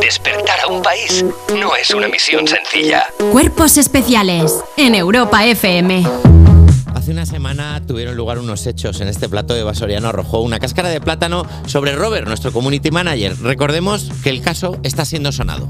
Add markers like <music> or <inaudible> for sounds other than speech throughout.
Despertar a un país no es una misión sencilla. Cuerpos especiales en Europa FM. Hace una semana tuvieron lugar unos hechos en este plato de Basoriano arrojó una cáscara de plátano sobre Robert, nuestro community manager. Recordemos que el caso está siendo sonado.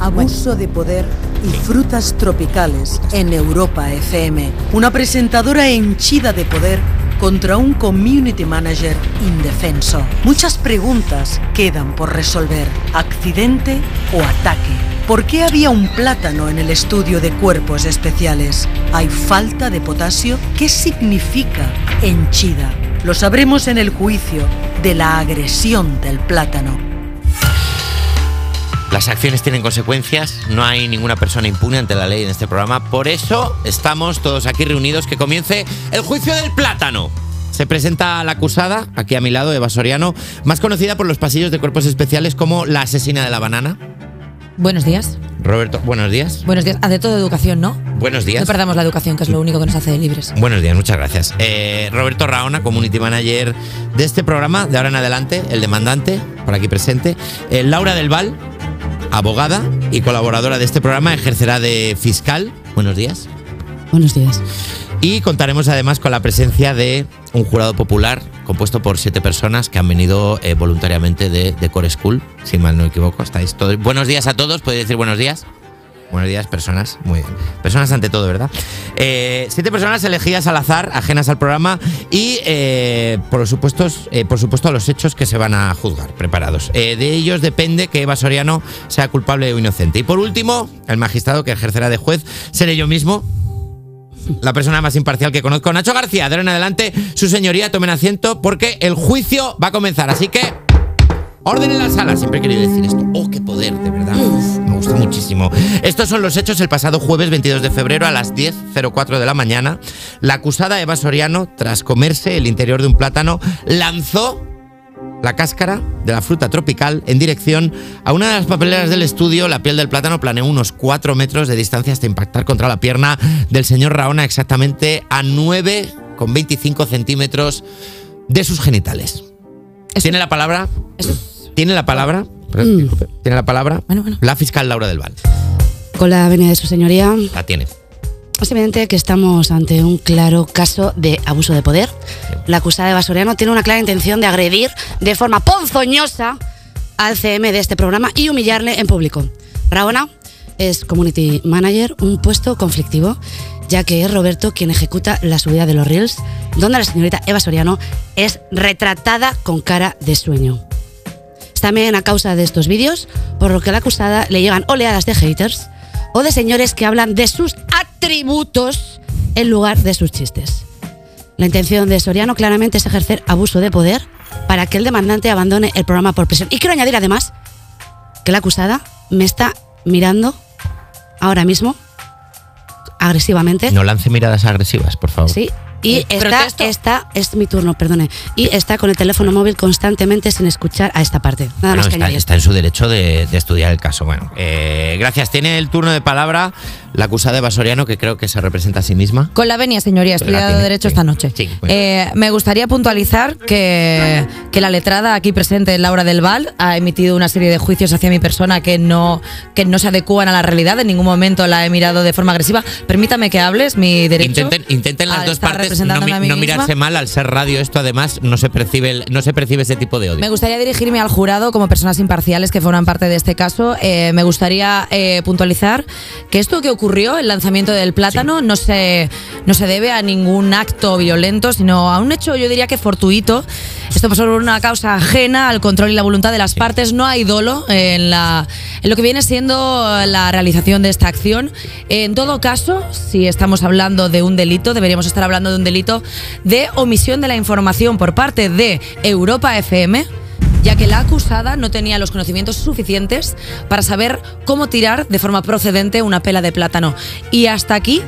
Abuso de poder y frutas tropicales en Europa FM. Una presentadora henchida de poder contra un community manager indefenso. Muchas preguntas quedan por resolver. ¿Accidente o ataque? ¿Por qué había un plátano en el estudio de cuerpos especiales? ¿Hay falta de potasio? ¿Qué significa henchida? Lo sabremos en el juicio de la agresión del plátano. Las acciones tienen consecuencias, no hay ninguna persona impune ante la ley en este programa, por eso estamos todos aquí reunidos que comience el juicio del plátano. Se presenta la acusada, aquí a mi lado, Eva Soriano, más conocida por los pasillos de cuerpos especiales como la asesina de la banana. Buenos días. Roberto, buenos días. Buenos días. Hace todo educación, ¿no? Buenos días. No perdamos la educación, que es lo único que nos hace libres. Buenos días, muchas gracias. Eh, Roberto Raona, community manager de este programa, de ahora en adelante, el demandante, por aquí presente. Eh, Laura del Val, abogada y colaboradora de este programa, ejercerá de fiscal. Buenos días. Buenos días. Y contaremos además con la presencia de un jurado popular compuesto por siete personas que han venido eh, voluntariamente de, de Core School, si mal no me equivoco. Estáis todos. Buenos días a todos, ¿podéis decir buenos días? Buenos días, personas. Muy bien. Personas ante todo, ¿verdad? Eh, siete personas elegidas al azar, ajenas al programa y, eh, por, supuesto, eh, por supuesto, a los hechos que se van a juzgar, preparados. De ellos depende que Eva Soriano sea culpable o inocente. Y por último, el magistrado que ejercerá de juez seré yo mismo, la persona más imparcial que conozco, Nacho García. De ahora en adelante, su señoría, tomen asiento porque el juicio va a comenzar. Así que, orden en la sala. Siempre he querido decir esto. Oh, qué poder, de verdad. Me gusta muchísimo. Estos son los hechos el pasado jueves 22 de febrero a las 10.04 de la mañana. La acusada Eva Soriano, tras comerse el interior de un plátano, lanzó la cáscara de la fruta tropical en dirección a una de las papeleras del estudio. La piel del plátano planeó unos 4 metros de distancia hasta impactar contra la pierna del señor Raona exactamente a 9,25 centímetros de sus genitales. ¿Tiene la palabra? ¿Tiene la palabra? Disculpe. ¿Tiene la palabra? La fiscal Laura del Val. Con la venia de su señoría, La tiene. es evidente que estamos ante un claro caso de abuso de poder. La acusada de Basoriano tiene una clara intención de agredir de forma ponzoñosa al CM de este programa y humillarle en público. Raona es community manager, un puesto conflictivo, ya que es Roberto quien ejecuta la subida de los reels, donde la señorita Eva Soriano es retratada con cara de sueño. También a causa de estos vídeos, por lo que a la acusada le llegan oleadas de haters o de señores que hablan de sus atributos en lugar de sus chistes. La intención de Soriano claramente es ejercer abuso de poder para que el demandante abandone el programa por presión. Y quiero añadir además que la acusada me está mirando ahora mismo agresivamente. No lance miradas agresivas, por favor. Sí. Y está, está, es mi turno, perdone. Y está con el teléfono móvil constantemente sin escuchar a esta parte. Nada Bueno, más que está, en su derecho de, de estudiar el caso. Bueno, eh, gracias. Tiene el turno de palabra la acusada Eva Soriano, que creo que se representa a sí misma. Con la venia, señoría, he estudiado tiene, Derecho sí. esta noche. Sí. Eh, me gustaría puntualizar que, que la letrada aquí presente, Laura del Val, ha emitido una serie de juicios hacia mi persona que no, que no se adecúan a la realidad. En ningún momento la he mirado de forma agresiva. Permítame que hables, mi derecho. Intenten, intenten las dos estar no, a mí no misma. mirarse mal al ser radio. Esto además no se percibe, el- no se percibe ese tipo de odio. Me gustaría dirigirme al jurado como personas imparciales que forman parte de este caso. Eh, me gustaría eh, puntualizar que esto que ocurrió, el lanzamiento del plátano, no, se, no se debe a ningún acto violento, sino a un hecho, yo diría que fortuito. Esto pasó por una causa ajena al control y la voluntad de las partes. No hay dolo en, la, en lo que viene siendo la realización de esta acción. En todo caso, si estamos hablando de un delito, deberíamos estar hablando de un delito de omisión de la información por parte de Europa FM ya que la acusada no tenía los conocimientos suficientes para saber cómo tirar de forma procedente una pela de plátano. Y hasta aquí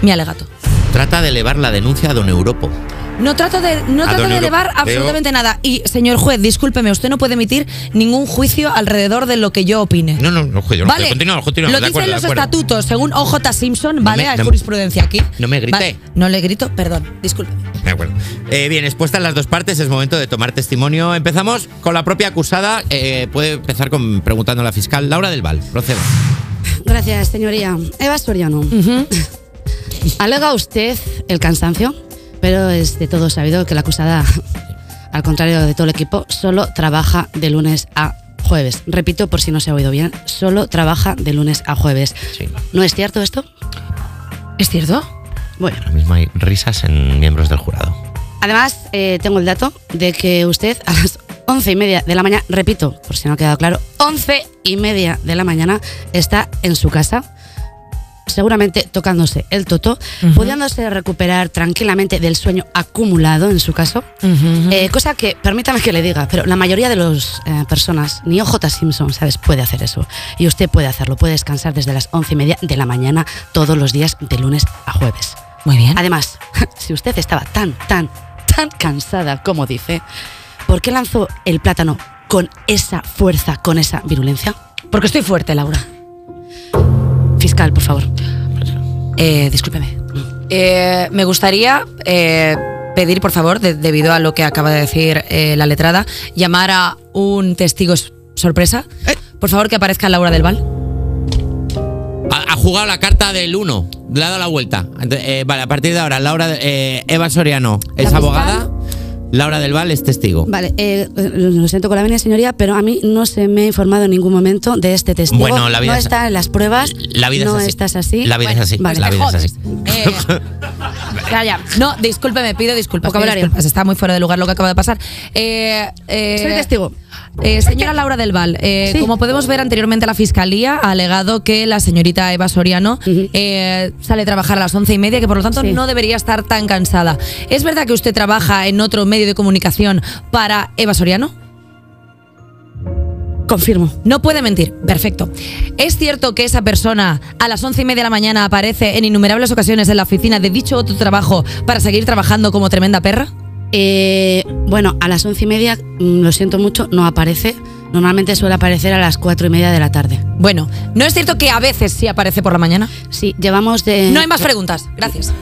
mi alegato. Trata de elevar la denuncia a don Europo. No trato de, no trato de elevar veo- absolutamente nada. Y, señor juez, discúlpeme, usted no puede emitir ningún juicio alrededor de lo que yo opine. No, no, no, juicio, no, Vale, continuamos, continuamos, lo dicen los estatutos, según OJ Simpson, ¿vale? me- Hay no me- jurisprudencia aquí. no me grite. Vale, no le grito, perdón, disculpe. De acuerdo. Eh, bien, expuestas las dos partes, es momento de tomar testimonio. Empezamos con la propia acusada. Eh, puede empezar con preguntando a la fiscal Laura del Val. Proceda. Gracias, señoría. Eva Soriano. <laughs> Alega usted el cansancio, pero es de todo sabido que la acusada, <laughs> al contrario de todo el equipo, solo trabaja de lunes a jueves. Repito, por si no se ha oído bien, solo trabaja de lunes a jueves. Sí. ¿No es cierto esto? ¿Es cierto? Bueno, Ahora mismo hay risas en miembros del jurado. además eh, tengo el dato de que usted a las once y media de la mañana, repito, por si no ha quedado claro, once y media de la mañana está en su casa, seguramente tocándose el toto, pudiéndose recuperar tranquilamente del sueño acumulado en su caso, Eh, cosa que, permítame que le diga, pero la mayoría de las personas, ni OJ Simpson, ¿sabes?, puede hacer eso. Y usted puede hacerlo, puede descansar desde las once y media de la mañana todos los días de lunes a jueves. Muy bien. Además, <laughs> si usted estaba tan, tan, tan cansada como dice, ¿por qué lanzó el plátano con esa fuerza, con esa virulencia? Porque estoy fuerte, Laura. Fiscal, por favor. Eh, discúlpeme. Eh, me gustaría eh, pedir, por favor, de- debido a lo que acaba de decir eh, la letrada, llamar a un testigo sorpresa. Por favor, que aparezca Laura del Val. Ha, ha jugado la carta del 1, le ha dado la vuelta. Eh, vale, a partir de ahora, Laura, eh, Eva Soriano es fiscal. abogada, Laura del Val es testigo. Vale, eh, lo siento con la venia, señoría, pero a mí no se me ha informado en ningún momento de este testigo. Bueno, la vida no es- está en las pruebas. La vida no es así. estás así. La vida es así. Vale. La vida es así. Eh, ya, ya. No, discúlpeme, pido disculpas. pido Vocabulario. disculpas. Está muy fuera de lugar lo que acaba de pasar. Eh, eh, Soy testigo. Eh, señora Laura del Val, eh, Sí. como podemos ver anteriormente, la Fiscalía ha alegado que la señorita Eva Soriano eh, sale a trabajar a las once y media, que por lo tanto Sí. no debería estar tan cansada. ¿Es verdad que usted trabaja en otro medio de comunicación para Eva Soriano? Confirmo. No puede mentir. Perfecto. ¿Es cierto que esa persona a las once y media de la mañana aparece en innumerables ocasiones en la oficina de dicho otro trabajo para seguir trabajando como tremenda perra? Eh, bueno, a las once y media, mm, lo siento mucho, no aparece. Normalmente suele aparecer a las cuatro y media de la tarde. Bueno, ¿no es cierto que a veces sí aparece por la mañana? Sí, llevamos de. No hay más preguntas. Gracias.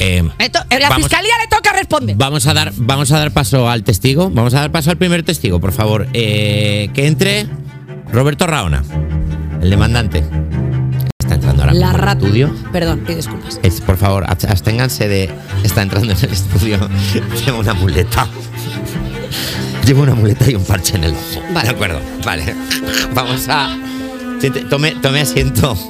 Eh, la Vamos. fiscalía le toca responder. Vamos a dar, vamos a dar paso al testigo. Vamos a dar paso al primer testigo, por favor. Eh, que entre Roberto Raona, el demandante. La rata. estudio. Perdón, pido disculpas. Es, por favor, abst- absténganse de. Está entrando en el estudio. <laughs> Lleva una muleta. Lleva una muleta y un parche en el ojo. Vale. De acuerdo, vale. Vamos a. Tome, tome asiento. <laughs>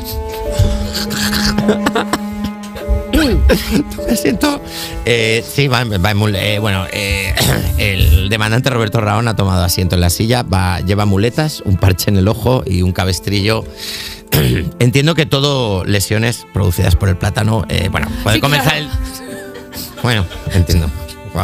tome asiento. Eh, sí, va, va eh, bueno, eh, <clears throat> el demandante Roberto Raón ha tomado asiento en la silla. Va, lleva muletas, un parche en el ojo y un cabestrillo. <clears throat> Entiendo que todo lesiones producidas por el plátano. eh, bueno, puede Sí, comenzar claro. el. Bueno, entiendo.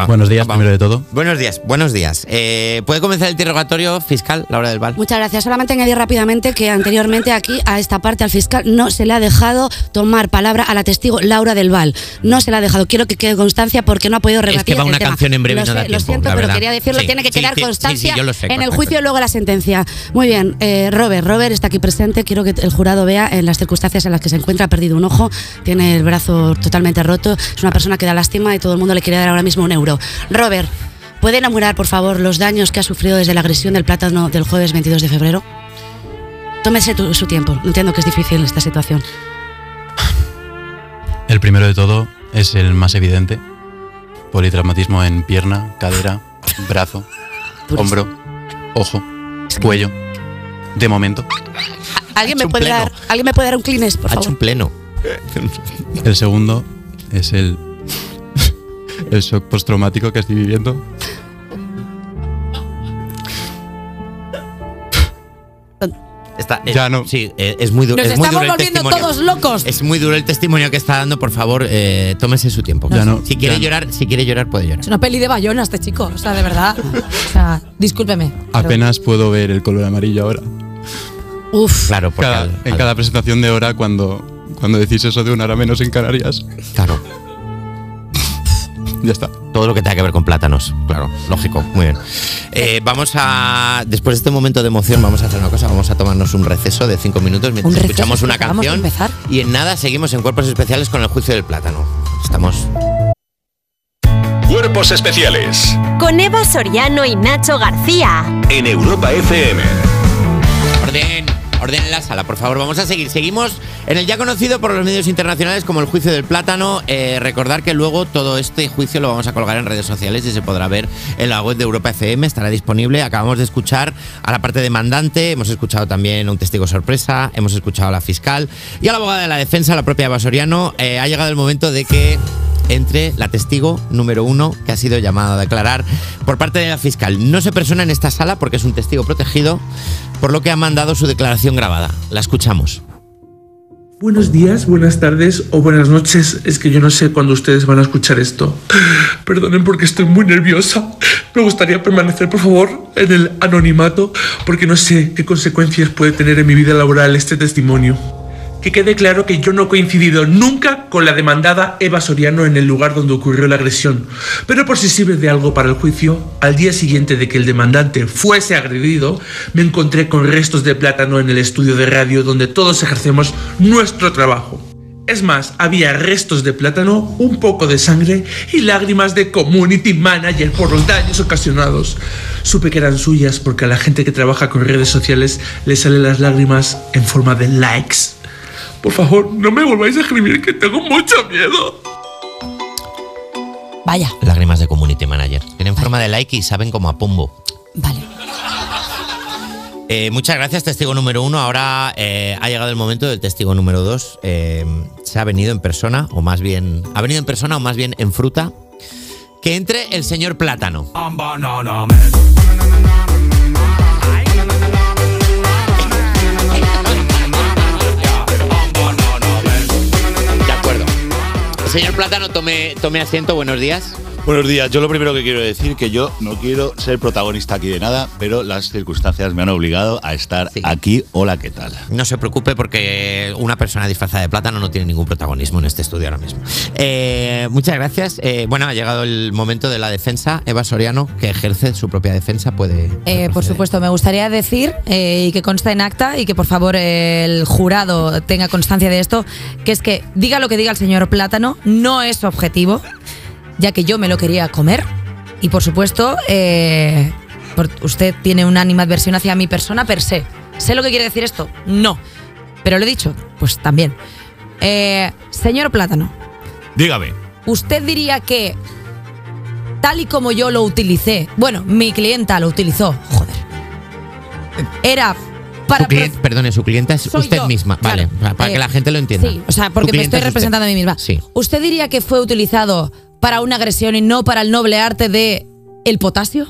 Buenos días, Vamos. primero de todo. Buenos días, buenos días. Eh, ¿Puede comenzar el interrogatorio fiscal, Laura del Val? Muchas gracias. Solamente añadir rápidamente que anteriormente aquí, a esta parte, al fiscal, no se le ha dejado tomar palabra a la testigo Laura del Val. No se le ha dejado. Quiero que quede constancia porque no ha podido rebatir. que va el una tema. canción en breve Lo, no da sé, lo siento, la pero quería decirlo. Sí, Tiene que sí, quedar sí, constancia sí, yo lo sé, en el juicio y luego la sentencia. Muy bien. eh, Robert, Robert está aquí presente. Quiero que el jurado vea en las circunstancias en las que se encuentra. Ha perdido un ojo, tiene el brazo totalmente roto. Es una persona que da lástima y todo el mundo le quiere dar ahora mismo un euro. Robert. ¿Puede enumerar, por favor, los daños que ha sufrido desde la agresión del plátano del jueves 22 de febrero? Tómese tu- su tiempo. Entiendo que es difícil esta situación. El primero de todo es el más evidente. Politraumatismo en pierna, cadera, brazo, hombro, ojo, cuello. De momento. ¿Alguien me, hecho puede pleno. dar, ¿Alguien me puede dar un Kleenex, por Ha hecho favor? un pleno. El segundo es el, el shock postraumático que estoy viviendo. Está, eh, Ya no. Sí, eh, es muy, du- Nos es muy estamos duro el volviendo testimonio. todos locos. Es muy duro el testimonio que está dando, por favor, eh, tómese su tiempo. Ya no, si quiere ya no. llorar, si quiere llorar, puede llorar. Es una peli de Bayona este chico, o sea, de verdad. O sea, discúlpeme. pero- Apenas puedo ver el color amarillo ahora. Uf. Claro, porque Cada- al- en cada presentación de hora cuando, cuando decís eso de una hora menos en Canarias. Claro. Ya está. Todo lo que tenga que ver con plátanos, claro, lógico, muy bien. <laughs> Eh, vamos a, después de este momento de emoción, vamos a hacer una cosa, vamos a tomarnos un receso de cinco minutos mientras ¿Un receso? escuchamos una ¿Acabamos de canción. empezar? Y en nada seguimos en Cuerpos Especiales con el juicio del plátano. Estamos... Cuerpos especiales Con Eva Soriano y Nacho García. en Europa FM. Orden, orden en la sala, por favor. Vamos a seguir. Seguimos en el ya conocido por los medios internacionales como el juicio del plátano. Eh, recordar que luego todo este juicio lo vamos a colgar en redes sociales y se podrá ver en la web de Europa FM. Estará disponible. Acabamos de escuchar a la parte demandante, hemos escuchado también un testigo sorpresa, hemos escuchado a la fiscal y a la abogada de la defensa, la propia Basoriano. Eh, ha llegado el momento de que entre la testigo número uno que ha sido llamada a declarar por parte de la fiscal. No se persona en esta sala porque es un testigo protegido, por lo que ha mandado su declaración grabada. La escuchamos. Buenos días, buenas tardes o buenas noches. Es que yo no sé cuándo ustedes van a escuchar esto. Perdonen porque estoy muy nerviosa. Me gustaría permanecer, por favor, en el anonimato porque no sé qué consecuencias puede tener en mi vida laboral este testimonio. Que quede claro que yo no he coincidido nunca con la demandada Eva Soriano en el lugar donde ocurrió la agresión. Pero por si sirve de algo para el juicio, al día siguiente de que el demandante fuese agredido, me encontré con restos de plátano en el estudio de radio donde todos ejercemos nuestro trabajo. Es más, había restos de plátano, un poco de sangre y lágrimas de community manager por los daños ocasionados. Supe que eran suyas porque a la gente que trabaja con redes sociales le salen las lágrimas en forma de likes. Por favor, no me volváis a escribir que tengo mucho miedo. Vaya, Lágrimas de Community Manager. Tienen forma de like y saben como a pombo. vale. Eh, muchas gracias, testigo número uno. Ahora eh, ha llegado el momento del testigo número dos. Eh, se ha venido en persona, o más bien. Ha venido en persona, o más bien en fruta. Que entre el señor Plátano. Señor Plátano, tome, tome asiento. Buenos días. Buenos días. Yo lo primero que quiero decir que yo no quiero ser protagonista aquí de nada, pero las circunstancias me han obligado a estar Sí. aquí. Hola, ¿qué tal? No se preocupe porque una persona disfrazada de plátano no tiene ningún protagonismo en este estudio ahora mismo. Eh, muchas gracias. Eh, bueno, ha llegado el momento de la defensa. Eva Soriano, que ejerce su propia defensa, puede... Eh, por supuesto, me gustaría decir eh, y que consta en acta y que por favor el jurado tenga constancia de esto, que es que diga lo que diga el señor Plátano, no es objetivo, ya que yo me lo quería comer y por supuesto eh, por- usted tiene una animadversión hacia mi persona per se. ¿Sé lo que quiere decir esto? No. Pero lo he dicho, pues también. Eh, señor Plátano, Dígame. ¿usted diría que tal y como yo lo utilicé, bueno, mi clienta lo utilizó, joder, era para... Su cliente- perdone, su clienta es usted yo, misma. claro. Vale, para Eh, que la gente lo entienda. Sí, o sea, porque me estoy usted. representando a mí misma. Sí. ¿Usted diría que fue utilizado para una agresión y no para el noble arte de el potasio?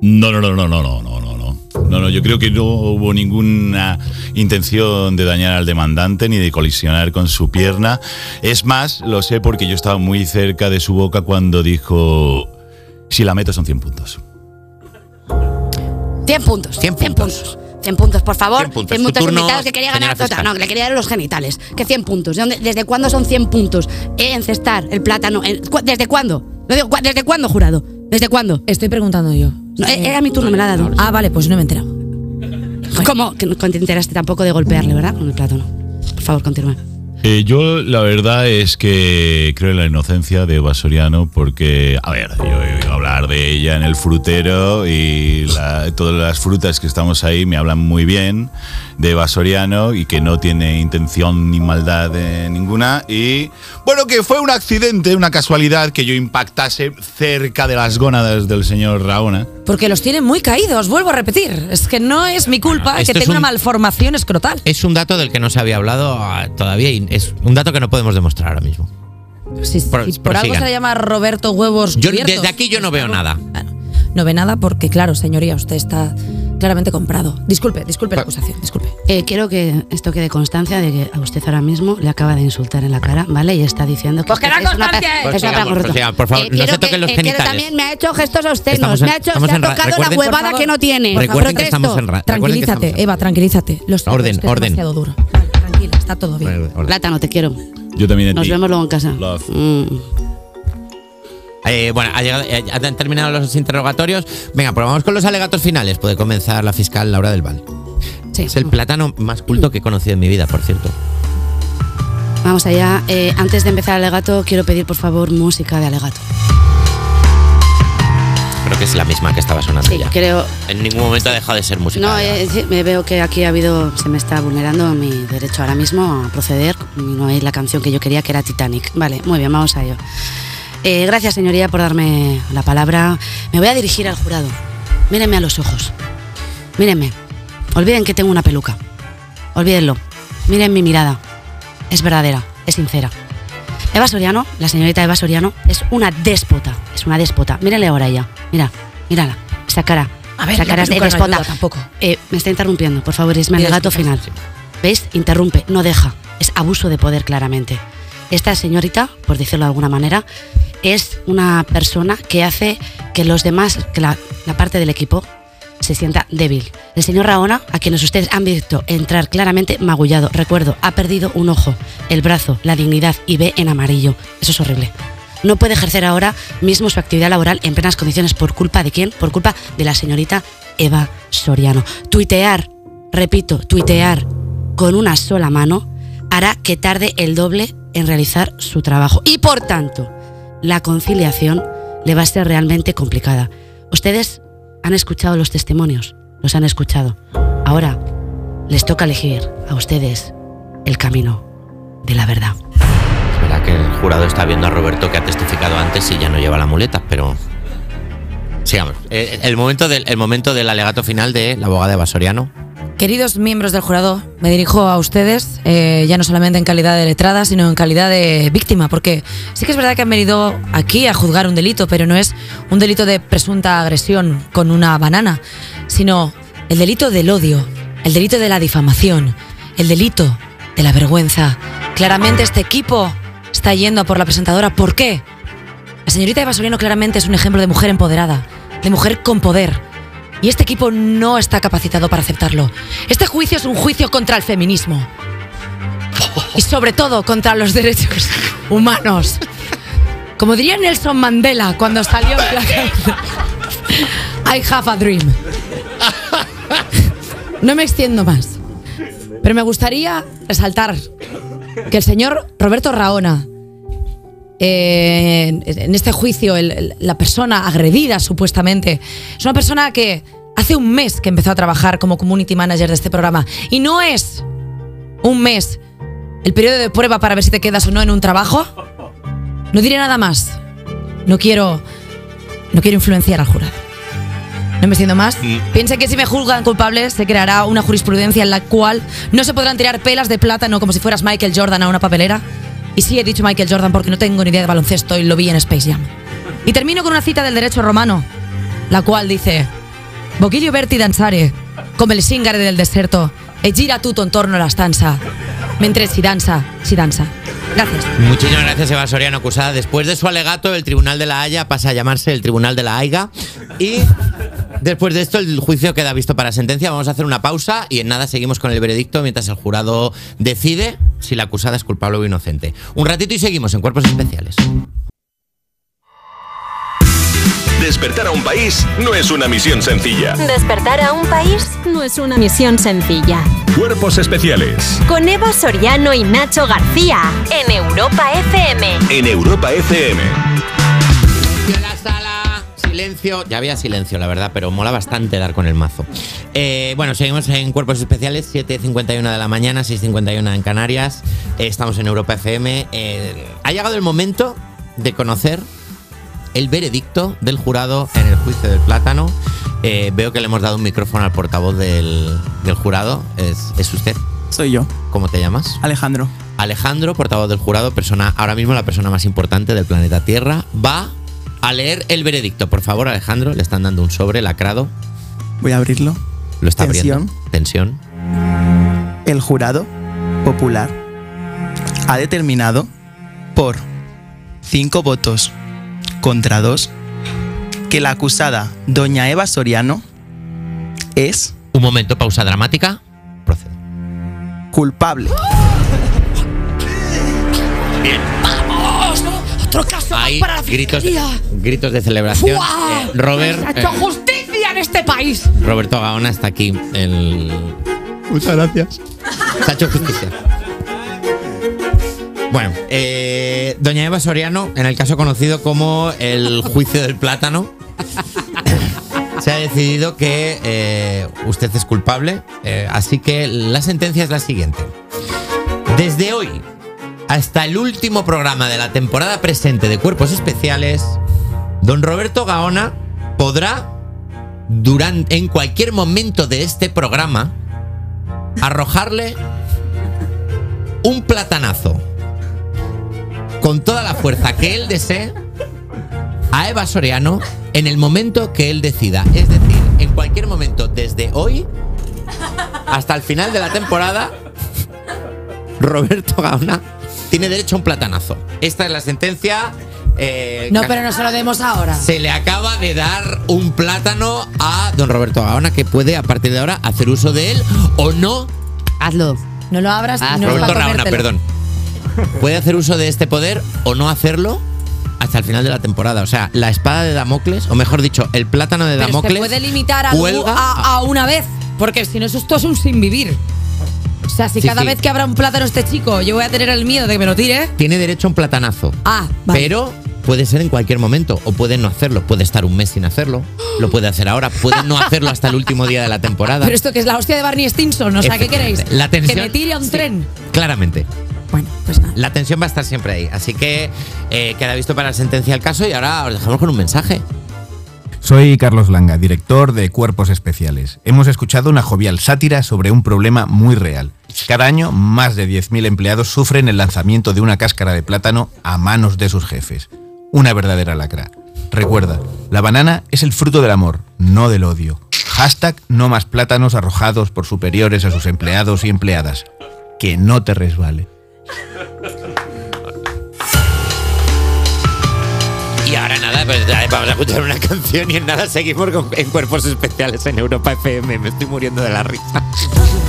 No, no, no, no, no, no, no, no. No, no, yo creo que no hubo ninguna intención de dañar al demandante ni de colisionar con su pierna. Es más, lo sé porque yo estaba muy cerca de su boca cuando dijo, si la meto son 100 puntos. 100 puntos, 100 puntos. 100 puntos. 100 puntos, por favor. 100 puntos. 100 Tu puntos turno, invitados que quería ganar total. No, que le quería dar los genitales. ¿Qué 100 puntos? ¿De dónde- ¿Desde cuándo son 100 puntos? Eh, encestar el plátano. cu- ¿Desde cuándo? Lo digo, cu- ¿Desde cuándo, jurado? ¿Desde cuándo? Estoy preguntando yo. No, eh, era mi turno, me la ha dado. Ah, vale, pues no me he enterado. ¿Cómo? Que no te enteraste tampoco de golpearle, ¿verdad? Con el plátano. Por favor, continúa. Eh, yo la verdad es que creo en la inocencia de Eva porque, a ver, yo he oído hablar de ella en el frutero y todas las frutas que estamos ahí me hablan muy bien de Eva y que no tiene intención ni maldad eh, ninguna y, bueno, que fue un accidente, una casualidad que yo impactase cerca de las gónadas del señor Raona. Porque los tiene muy caídos, vuelvo a repetir. Es que no es mi culpa Bueno, que tenga un- una malformación escrotal. Es un dato del que no se había hablado ah, todavía y es un dato que no podemos demostrar ahora mismo. Si Pro- por algo se le llama Roberto Huevos Yo- desde aquí yo no veo nada. Bueno, no ve nada porque, claro, señoría, usted está claramente comprado. Disculpe, disculpe la acusación, disculpe. Eh, quiero que esto quede constancia de que a usted ahora mismo le acaba de insultar en la cara, ¿vale? Y está diciendo que Pues que es constancia. Pues es una sigamos, pues sigamos, por favor, no quiero se toquen los eh, genitales. también me ha hecho gestos obscenos, en- me ha hecho, se ha tocado la huevada que no tiene. Recuerden que estamos en Tranquilízate, Eva, tranquilízate. Los Orden, es que es orden. demasiado duro. Vale, tranquila, está todo bien. Orden. Plátano, te quiero. Yo también en Nos ti. vemos luego en casa. Love. Mm. Eh, bueno, ha llegado- eh, han terminado los interrogatorios. Venga, pues vamos con los alegatos finales. Puede comenzar la fiscal Laura del Val. Sí. Es el plátano más culto que he conocido en mi vida, por cierto. Vamos allá. Eh, antes de empezar el alegato, quiero pedir por favor música de alegato. Creo que es la misma que estaba sonando Sí, ya. creo. En ningún momento ha dejado de ser música. No, de- eh, me veo que aquí ha habido, se me está vulnerando mi derecho ahora mismo a proceder. No hay la canción que yo quería, que era Titanic. Vale, muy bien, vamos a ello. Eh, gracias, señoría, por darme la palabra. Me voy a dirigir al jurado. Mírenme a los ojos. Mírenme. Olviden que tengo una peluca. Olvídenlo. Miren mi mirada. Es verdadera, es sincera. Eva Soriano, la señorita Eva Soriano, es una déspota. Es una déspota. Mírenle ahora ella. Mira, mírala. Esa cara. A ver, esa la cara es de no ayuda tampoco. Eh, me está interrumpiendo, por favor, es mi disculpas. final. ¿Veis? Interrumpe, no deja. Es abuso de poder, claramente. Esta señorita, por decirlo de alguna manera, es una persona que hace que los demás, que la, parte del equipo, se sienta débil. El señor Raona, a quienes ustedes han visto entrar claramente magullado, recuerdo, ha perdido un ojo, el brazo, la dignidad y ve en amarillo. Eso es horrible. No puede ejercer ahora mismo su actividad laboral en plenas condiciones. ¿Por culpa de quién? Por culpa de la señorita Eva Soriano. Tuitear, repito, tuitear con una sola mano hará que tarde el doble en realizar su trabajo. Y por tanto, la conciliación le va a ser realmente complicada. Ustedes han escuchado los testimonios, los han escuchado. Ahora les toca elegir a ustedes el camino de la verdad. Es verdad que el jurado está viendo a Roberto que ha testificado antes y ya no lleva la muleta, pero. Eh, El momento del, el momento del alegato final de la abogada Eva Soriano. Queridos miembros del jurado, me dirijo a ustedes, eh, ya no solamente en calidad de letrada, sino en calidad de víctima, porque sí que es verdad que han venido aquí a juzgar un delito, pero no es un delito de presunta agresión con una banana, sino el delito del odio, el delito de la difamación, el delito de la vergüenza. Claramente este equipo está yendo por la presentadora. ¿Por qué? La señorita Eva Soriano claramente es un ejemplo de mujer empoderada, de mujer con poder. Y este equipo no está capacitado para aceptarlo. Este juicio es un juicio contra el feminismo. <laughs> Y sobre todo contra los derechos humanos. Como diría Nelson Mandela cuando salió en la cárcel. I have a dream. No me extiendo más. Pero me gustaría resaltar que el señor Roberto Raona, eh, en este juicio, el- el- la persona agredida supuestamente, es una persona que hace un mes que empezó a trabajar como community manager de este programa. Y no es un mes el periodo de prueba para ver si te quedas o no en un trabajo. No diré nada más. No quiero, no quiero influenciar al jurado. No me siento más. Piense que si me juzgan culpable se creará una jurisprudencia en la cual no se podrán tirar pelas de plátano como si fueras Michael Jordan a una papelera. Y sí he dicho Michael Jordan porque no tengo ni idea de baloncesto y lo vi en Space Jam. Y termino con una cita del derecho romano, la cual dice: Voglio verti danzare, come il singare del deserto, e gira tutto intorno alla stanza, mentre si danza, si danza. Gracias. Muchísimas gracias, Eva Soriano, acusada. Después de su alegato, el Tribunal de la Haya pasa a llamarse el Tribunal de la Haiga. Y después de esto, el juicio queda visto para sentencia. Vamos a hacer una pausa y en nada seguimos con el veredicto mientras el jurado decide si la acusada es culpable o inocente. Un ratito y seguimos en Cuerpos Especiales. Despertar a un país no es una misión sencilla. Despertar a un país no es una misión sencilla. Cuerpos especiales Con Eva Soriano y Nacho García en Europa FM. en Europa FM. Silencio. Ya había silencio, la verdad, pero mola bastante dar con el mazo. Eh, bueno, seguimos en Cuerpos Especiales, 7.51 de la mañana, 6.51 en Canarias. Eh, estamos en Europa FM. Eh, ha llegado el momento de conocer el veredicto del jurado en el juicio del plátano. Veo que le hemos dado un micrófono al portavoz del, del jurado. ¿Es, es usted? Soy yo, ¿Cómo te llamas? Alejandro. Alejandro, portavoz del jurado, persona, ahora mismo la persona más importante del planeta Tierra, va a leer el veredicto. Por favor, Alejandro, le están dando un sobre lacrado. Voy a abrirlo. Lo está Tensión. abriendo. Tensión. El jurado popular ha determinado por cinco votos contra dos que la acusada doña Eva Soriano es Un momento, pausa dramática. Procede. culpable. Bien. Otro caso más Hay para la gritos, de celebración. Eh, Robert, Se ha hecho eh, justicia en este país. Roberto Gaona está aquí. El, Muchas gracias. se ha hecho justicia. Bueno, eh, doña Eva Soriano, en el caso conocido como el juicio del plátano, se ha decidido que eh, usted es culpable, eh, así que la sentencia es la siguiente. Desde hoy hasta el último programa de la temporada presente de Cuerpos Especiales, don Roberto Gaona podrá, durante, en cualquier momento de este programa, arrojarle un platanazo con toda la fuerza que él desee a Eva Soriano en el momento que él decida. Es decir, en cualquier momento, desde hoy hasta el final de la temporada, Roberto Gaona tiene derecho a un platanazo. Esta es la sentencia. eh, No, pero no se lo demos ahora. se le acaba de dar un plátano a don Roberto Gaona que puede a partir de ahora hacer uso de él o no. Hazlo. No lo abras Ah, no Roberto Gaona, perdón. Puede hacer uso de este poder o no hacerlo hasta el final de la temporada. O sea, la espada de Damocles, o mejor dicho, el plátano de Pero Damocles. se puede limitar a, cuelga a, a una vez, porque si no, eso esto es un sin vivir. O sea, si Sí, cada sí. vez que abra un plátano este chico, yo voy a tener el miedo de que me lo tire. Tiene derecho a un platanazo. Ah, vale. Pero puede ser en cualquier momento o puede no hacerlo. Puede estar un mes sin hacerlo. Lo puede hacer ahora. Puede no hacerlo hasta el último día de la temporada. Pero esto que es la hostia de Barney Stinson, o sea, ¿qué queréis? La tensión- que me tire a un sí. tren. Claramente. Bueno, pues nada. La tensión va a estar siempre ahí. Así que eh, queda visto para la sentencia el caso y ahora os dejamos con un mensaje. Soy Carlos Langa, director de Cuerpos Especiales. Hemos escuchado una jovial sátira sobre un problema muy real. Cada año, más de 10.000 empleados sufren el lanzamiento de una cáscara de plátano a manos de sus jefes. Una verdadera lacra. Recuerda, la banana es el fruto del amor, no del odio. Hashtag no más plátanos arrojados por superiores a sus empleados y empleadas. Que no te resbale. Pues vamos a escuchar una <laughs> canción y en nada seguimos en Cuerpos Especiales en Europa FM. Me estoy muriendo de la risa.